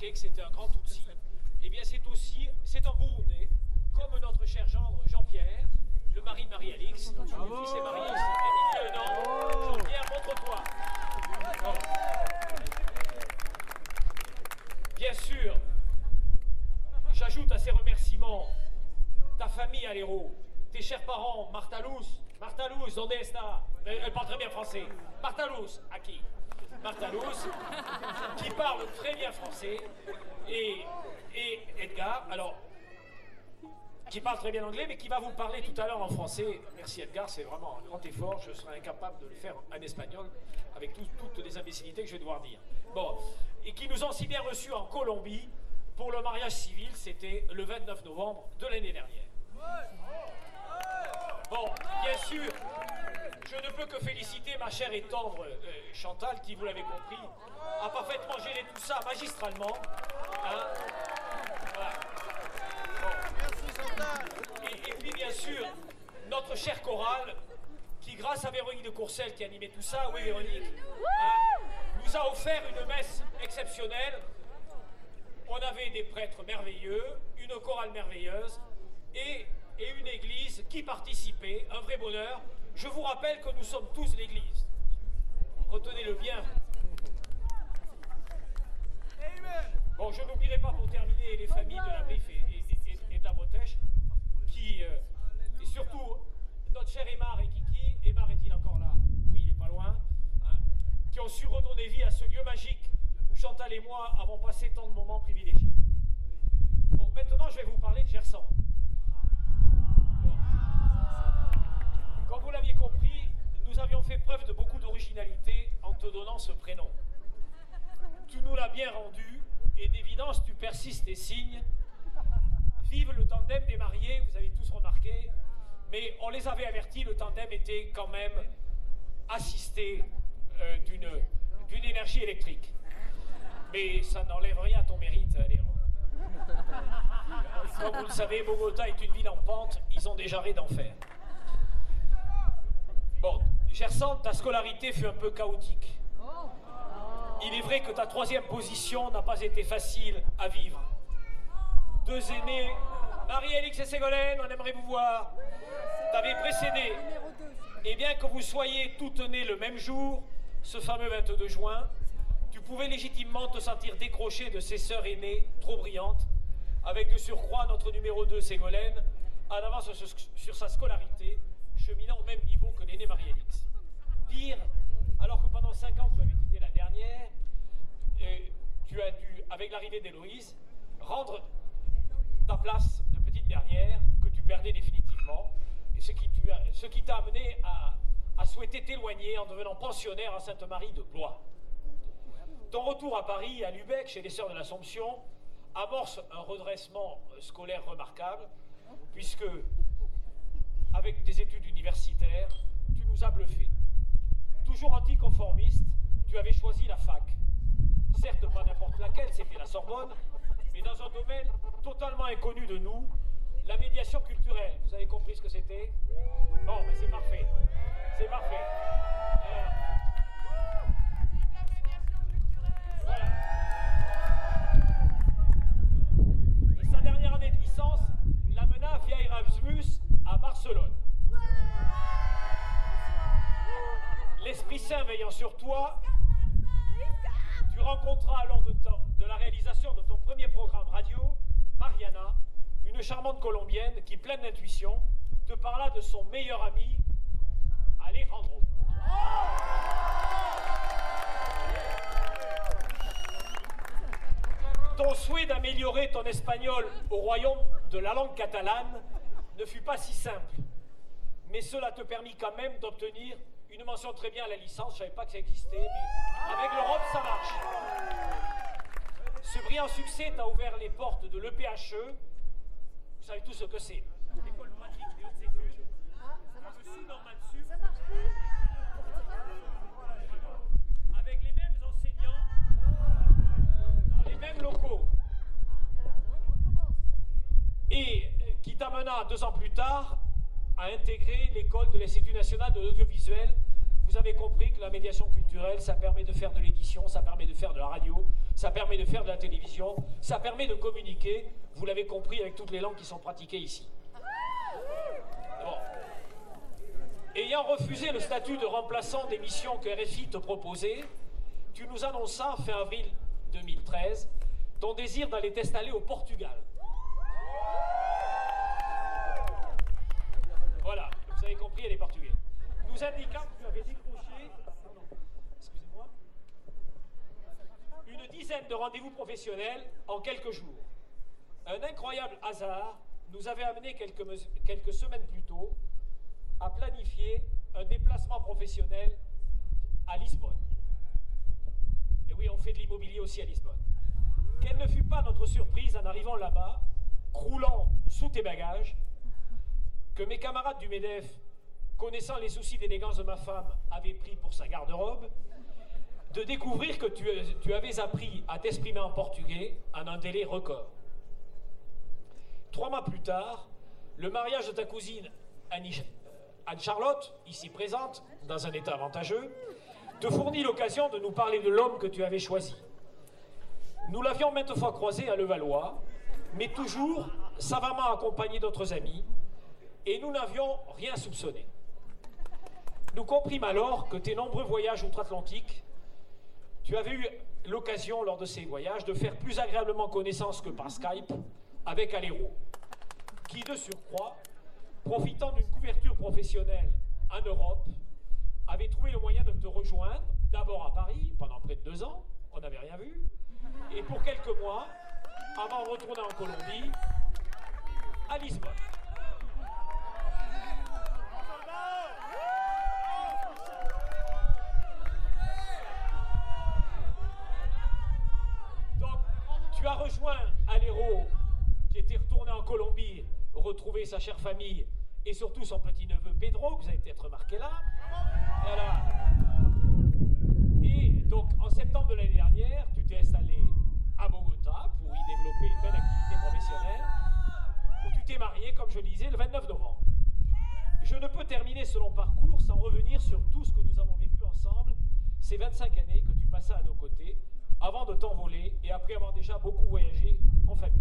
remarqué que c'était un grand Tutsi. Eh bien, c'est aussi, c'est un Burundais, comme notre cher gendre Jean-Pierre, le mari de Marie-Alix. Le fils est marié, c'est Émilie Lenan. Jean-Pierre, montre-toi. Bien sûr, j'ajoute à ces remerciements ta famille à l'héros, tes chers parents, Martha Luz, Martha Luz, está elle, elle parle très bien français. Martha Luz, à qui? Luz, qui parle très bien français, et, Edgar, alors, qui parle très bien anglais, mais qui va vous parler tout à l'heure en français. Merci Edgar, c'est vraiment un grand effort. Je serai incapable de le faire en espagnol avec tout- toutes les imbécilités que je vais devoir dire. Bon, et qui nous ont si bien reçus en Colombie pour le mariage civil, c'était le 29 novembre de l'année dernière. Bon, bien sûr, je ne peux que féliciter ma chère et tendre euh, Chantal, qui, vous l'avez compris, a parfaitement géré tout ça magistralement. Hein Voilà. Et, puis, bien sûr, notre chère chorale, qui, grâce à Véronique de Courcelles qui animait tout ça, oui, Véronique, hein, nous a offert une messe exceptionnelle. On avait des prêtres merveilleux, une chorale merveilleuse et une église qui participait, un vrai bonheur. Je vous rappelle que nous sommes tous l'église. Retenez-le bien. Bon, je n'oublierai pas pour terminer les familles de la et- et de la Bretèche, qui, euh, et surtout notre cher Aymar et Kiki, Aymar est-il encore là? Oui, il n'est pas loin, hein, qui ont su redonner vie à ce lieu magique où Chantal et moi avons passé tant de moments privilégiés. Bon, maintenant je vais vous parler de Gersan. Comme vous l'aviez compris, nous avions fait preuve de beaucoup d'originalité en te donnant ce prénom. Tu nous l'as bien rendu, et d'évidence tu persistes et signes. Vive le tandem des mariés, vous avez tous remarqué, mais on les avait avertis, le tandem était quand même assisté euh, d'une énergie électrique. Mais ça n'enlève rien à ton mérite, Léon. Comme vous le savez, Bogota est une ville en pente, ils ont déjà ré d'enfer. Bon, Gersan, ta scolarité fut un peu chaotique. Il est vrai que ta troisième position n'a pas été facile à vivre. Deux aînés, Marie-Alix et Ségolène, on aimerait vous voir. T'avais précédé. Et bien que vous soyez toutes nées le même jour, ce fameux 22 juin, tu pouvais légitimement te sentir décroché de ces sœurs aînées trop brillantes, avec de surcroît notre numéro 2, Ségolène, en avance sur sa scolarité, cheminant au même niveau que l'aîné Marie-Alix. Pire, alors que pendant 5 ans tu avais été la dernière, tu as dû, avec l'arrivée d'Héloïse, rendre ta place de petite dernière que tu perdais définitivement, ce qui t'a amené à, à souhaiter t'éloigner en devenant pensionnaire à Sainte-Marie de Blois. Ton retour à Paris, à Lubeck, chez les Sœurs de l'Assomption, amorce un redressement scolaire remarquable, puisque, avec des études universitaires, tu nous as bluffés. Toujours anticonformiste, tu avais choisi la fac. Certes, pas n'importe laquelle, c'était la Sorbonne, mais dans un domaine totalement inconnu de nous, la médiation culturelle. Vous avez compris ce que c'était? Bon, mais c'est parfait. C'est parfait. Voilà. Et sa dernière année de licence l'amena via Erasmus à Barcelone. L'Esprit Saint veillant sur toi, tu rencontras lors de, de la réalisation de ton premier programme radio, Mariana, une charmante Colombienne qui, pleine d'intuition, te parla de son meilleur ami, Alejandro. Ton souhait d'améliorer ton espagnol au royaume de la langue catalane ne fut pas si simple. Mais cela te permit quand même d'obtenir une mention très bien à la licence. Je savais pas que ça existait, mais avec l'Europe, ça marche. Ce brillant succès t'a ouvert les portes de l'EPHE. Vous savez tout ce que c'est. École pratique des hautes études. Le sous Normal Sup. Avec les mêmes enseignants, dans les mêmes locaux. Et euh, qui t'amena deux ans plus tard à intégrer l'école de l'Institut national de l'audiovisuel. vous avez compris que la médiation culturelle, ça permet de faire de l'édition, ça permet de faire de la radio, ça permet de faire de la télévision, ça permet de communiquer, vous l'avez compris, avec toutes les langues qui sont pratiquées ici. Ayant refusé le statut de remplaçant des missions que RFI te proposait, tu nous annonças fin avril 2013 ton désir d'aller t'installer au Portugal. Voilà, vous avez compris, elle est portugais. Nous indiquant que tu avais décroché, une dizaine de rendez-vous professionnels en quelques jours. Un incroyable hasard nous avait amené quelques, quelques semaines plus tôt à planifier un déplacement professionnel à Lisbonne. Et oui, on fait de l'immobilier aussi à Lisbonne. Quelle ne fut pas notre surprise en arrivant là-bas, croulant sous tes bagages, que mes camarades du MEDEF, connaissant les soucis d'élégance de ma femme, avaient pris pour sa garde-robe, de découvrir que tu, tu avais appris à t'exprimer en portugais en un délai record. Trois mois plus tard, le mariage de ta cousine Anne-Charlotte, ici présente, dans un état avantageux, te fournit l'occasion de nous parler de l'homme que tu avais choisi. Nous l'avions maintes fois croisé à Levallois, mais toujours savamment accompagné d'autres amis, et nous n'avions rien soupçonné. Nous comprîmes alors que tes nombreux voyages outre-Atlantique, tu avais eu l'occasion lors de ces voyages de faire plus agréablement connaissance que par Skype avec Alero, qui de surcroît, profitant d'une couverture professionnelle en Europe, avait trouvé le moyen de te rejoindre, d'abord à Paris, pendant près de deux ans, on n'avait rien vu, et pour quelques mois, avant de retourner en Colombie, à Lisbonne. Donc, as rejoint Aléro, qui était retourné en Colombie, retrouver sa chère famille, et surtout son petit-neveu Pedro, que vous avez peut-être remarqué là. Et donc, en septembre de l'année dernière, tu t'es installé à Bogota pour y développer une belle activité professionnelle, où tu t'es marié, comme je le disais, le 29 novembre. Je ne peux terminer ce long parcours sans revenir sur tout ce que nous avons vécu ensemble ces 25 années que tu passas à nos côtés, avant de t'envoler et après avoir déjà beaucoup voyagé en famille.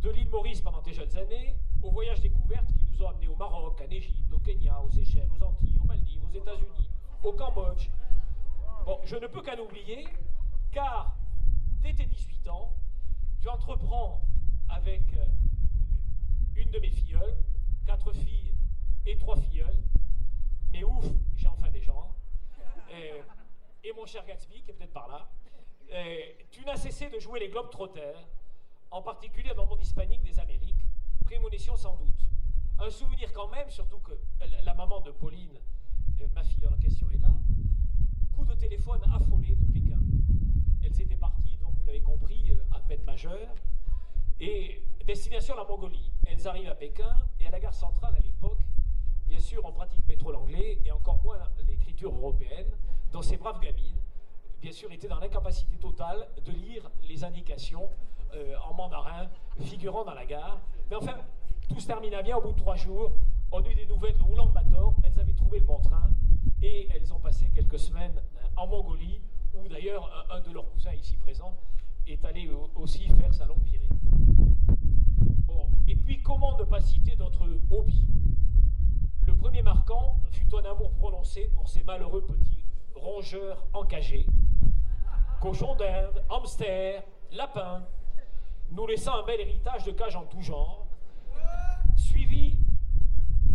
De l'île Maurice pendant tes jeunes années, aux voyages découvertes qui nous ont amenés au Maroc, en Égypte, au Kenya, aux Seychelles, aux Antilles, aux Maldives, aux États-Unis, au Cambodge. Bon, je ne peux qu'en oublier, car dès tes 18 ans, tu entreprends avec euh, une de mes filleules, quatre filles et trois filleuls, mais ouf, j'ai enfin des gens, et, et mon cher Gatsby, qui est peut-être par là, et tu n'as cessé de jouer les globes trotters, en particulier dans le monde hispanique des Amériques, prémonition sans doute. Un souvenir quand même, surtout que la maman de Pauline, euh, ma fille en question est là, coup de téléphone affolé de Pékin. Elles étaient parties, donc vous l'avez compris, euh, à peine majeures, et destination la Mongolie. Elles arrivent à Pékin, et à la gare centrale à l'époque, bien sûr, on pratique métro l'anglais, et encore moins l'écriture européenne, dont ces braves gamines, bien sûr, étaient dans l'incapacité totale de lire les indications euh, en mandarin figurant dans la gare. Mais enfin, tout se termina bien au bout de trois jours. On eut des nouvelles de Oulan-Bator. Elles avaient trouvé le bon train et elles ont passé quelques semaines euh, en Mongolie, où d'ailleurs un, de leurs cousins ici présent est allé aussi faire sa longue virée. Bon, et puis comment ne pas citer notre hobby Le premier marquant fut ton amour prononcé pour ces malheureux petits rongeurs encagés, cochons d'Inde, hamsters, lapins, nous laissant un bel héritage de cages en tout genre, suivi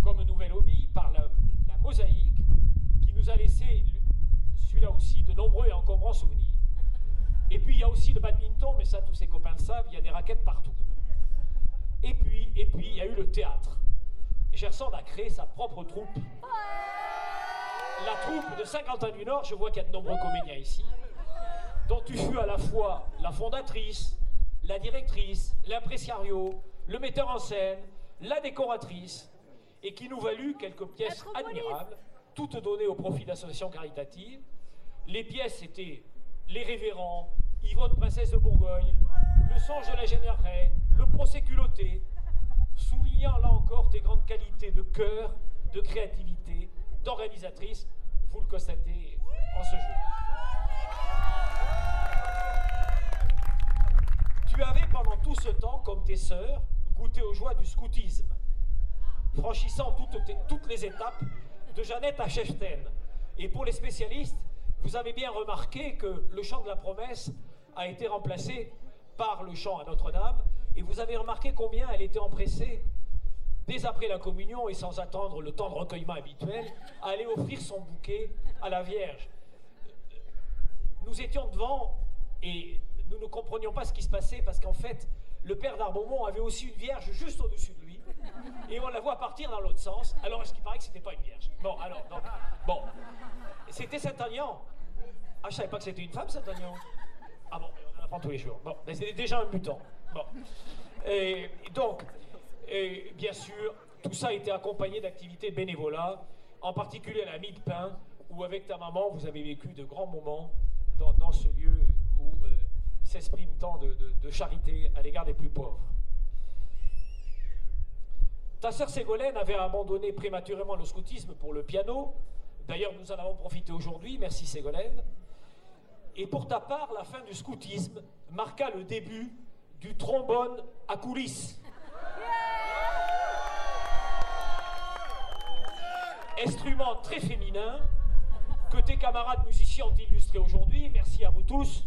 comme nouvel hobby par la, mosaïque qui nous a laissé, celui-là aussi, de nombreux et encombrants souvenirs. Et puis il y a aussi le badminton, mais ça tous ses copains le savent, il y a des raquettes partout. Et puis, et puis il y a eu le théâtre. Gerson a créé sa propre troupe. La troupe de Saint-Quentin du Nord, je vois qu'il y a de nombreux comédiens ici, dont tu fus à la fois la fondatrice, la directrice, l'impressario, le metteur en scène, la décoratrice, et qui nous valut quelques pièces admirables, toutes données au profit d'associations caritatives. Les pièces étaient Les Révérends, Yvonne Princesse de Bourgogne, Le songe de la Génière Reine, Le procès culotté, soulignant là encore tes grandes qualités de cœur, de créativité, d'organisatrice, vous le constatez en ce jour. Tu avais pendant tout ce temps, comme tes sœurs, goûté aux joies du scoutisme, franchissant toutes, les étapes de Jeannette à Cheften. Et pour les spécialistes, vous avez bien remarqué que le chant de la promesse a été remplacé par le chant à Notre-Dame, et vous avez remarqué combien elle était empressée, dès après la communion et sans attendre le temps de recueillement habituel, à aller offrir son bouquet à la Vierge. Nous étions devant et nous ne comprenions pas ce qui se passait parce qu'en fait, le père d'Arbomont avait aussi une vierge juste au-dessus de lui et on la voit partir dans l'autre sens. Alors, est-ce qu'il paraît que c'était pas une vierge? Bon, alors, donc, bon, c'était Saint-Agnan. Ah, je savais pas que c'était une femme, Saint-Agnan. Ah bon, on apprend tous les jours. Bon, mais c'était déjà un mutant. Bon. Et donc, et bien sûr, tout ça a été accompagné d'activités bénévolat, en particulier à la mie de pain, où avec ta maman, vous avez vécu de grands moments dans, ce lieu s'exprime tant de, charité à l'égard des plus pauvres. Ta sœur Ségolène avait abandonné prématurément le scoutisme pour le piano. D'ailleurs, nous en avons profité aujourd'hui. Merci Ségolène. Et pour ta part, la fin du scoutisme marqua le début du trombone à coulisses. Instrument très féminin que tes camarades musiciens ont illustré aujourd'hui, merci à vous tous,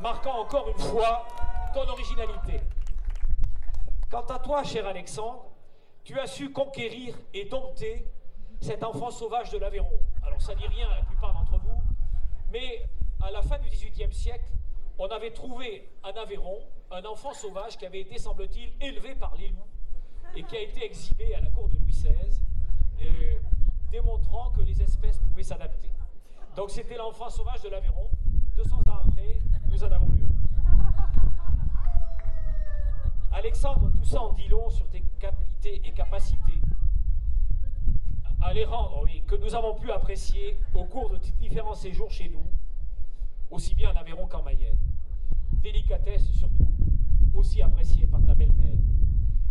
marquant encore une fois ton originalité. Quant à toi, cher Alexandre, tu as su conquérir et dompter cet enfant sauvage de l'Aveyron. Alors ça dit rien à la plupart d'entre vous, mais à la fin du XVIIIe siècle, on avait trouvé en Aveyron un enfant sauvage qui avait été, semble-t-il, élevé par les loups et qui a été exhibé à la cour de Louis XVI, euh, démontrant que les espèces pouvaient s'adapter. Donc c'était l'enfant sauvage de l'Aveyron. 200 ans après, nous en avons eu un. Alexandre, tout ça en dit long sur tes qualités et capacités à les rendre, oui, que nous avons pu apprécier au cours de différents séjours chez nous, aussi bien en Aveyron qu'en Mayenne. Délicatesse surtout, aussi appréciée par ta belle-mère.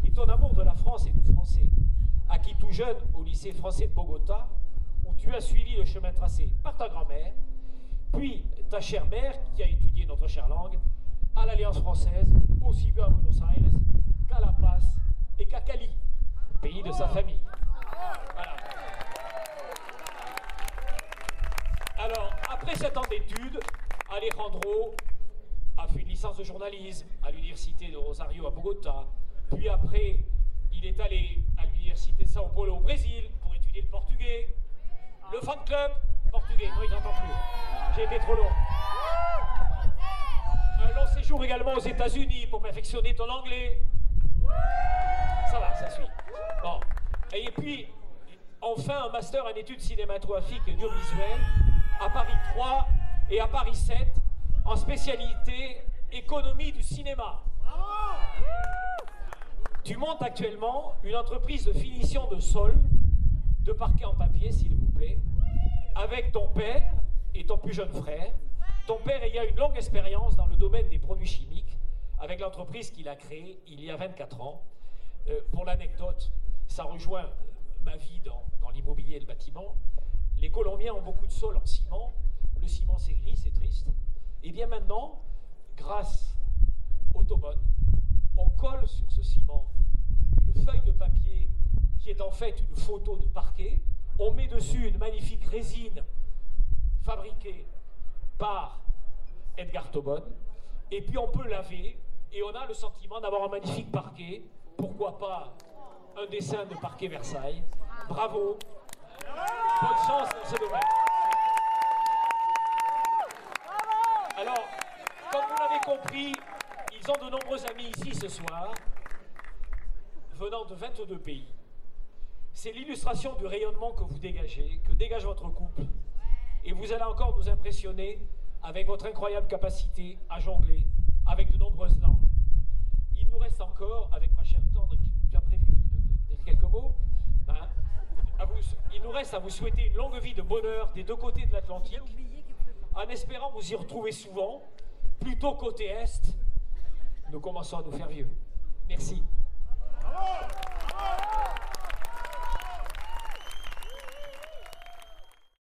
Et ton amour de la France et du français, acquis tout jeune au lycée français de Bogota, où tu as suivi le chemin tracé par ta grand-mère, puis ta chère mère qui a étudié notre chère langue à l'Alliance française, aussi bien à Buenos Aires qu'à La Paz et qu'à Cali, pays de sa famille. Alors, après sept ans d'études, Alejandro a fait une licence de journalisme à l'université de Rosario à Bogota. Puis après, il est allé à l'université de Sao Paulo au Brésil pour étudier le portugais. Le fan club portugais, oui, j'entends plus. J'ai été trop long. Un long séjour également aux États-Unis pour perfectionner ton anglais. Ça va, ça suit. Bon. Et puis, enfin, un master en études cinématographiques et audiovisuelles à Paris 3 et à Paris 7 en spécialité économie du cinéma. Tu montes actuellement une entreprise de finition de sol, de parquet en papier, s'il vous plaît, avec ton père et ton plus jeune frère. Ton père ayant une longue expérience dans le domaine des produits chimiques, avec l'entreprise qu'il a créée il y a 24 ans. Euh, pour l'anecdote, ça rejoint ma vie dans, l'immobilier et le bâtiment. Les Colombiens ont beaucoup de sol en ciment. Le ciment, c'est gris, c'est triste. Et bien maintenant, grâce au Tobon, on colle sur ce ciment une feuille de papier qui est en fait une photo de parquet. On met dessus une magnifique résine fabriquée par Edgar Tobon. Et puis on peut laver et on a le sentiment d'avoir un magnifique parquet. Pourquoi pas un dessin de parquet Versailles Bravo. Bonne chance dans ce domaine. Alors, comme vous l'avez compris, ils ont de nombreux amis ici ce soir, venant de 22 pays. C'est l'illustration du rayonnement que vous dégagez, que dégage votre couple. Et vous allez encore nous impressionner avec votre incroyable capacité à jongler avec de nombreuses langues. Il nous reste encore, avec ma chère tendre, tu as prévu de, dire quelques mots hein, Il nous reste à vous souhaiter une longue vie de bonheur des deux côtés de l'Atlantique en espérant vous y retrouver souvent, plutôt côté Est, nous commençons à nous faire vieux. Merci.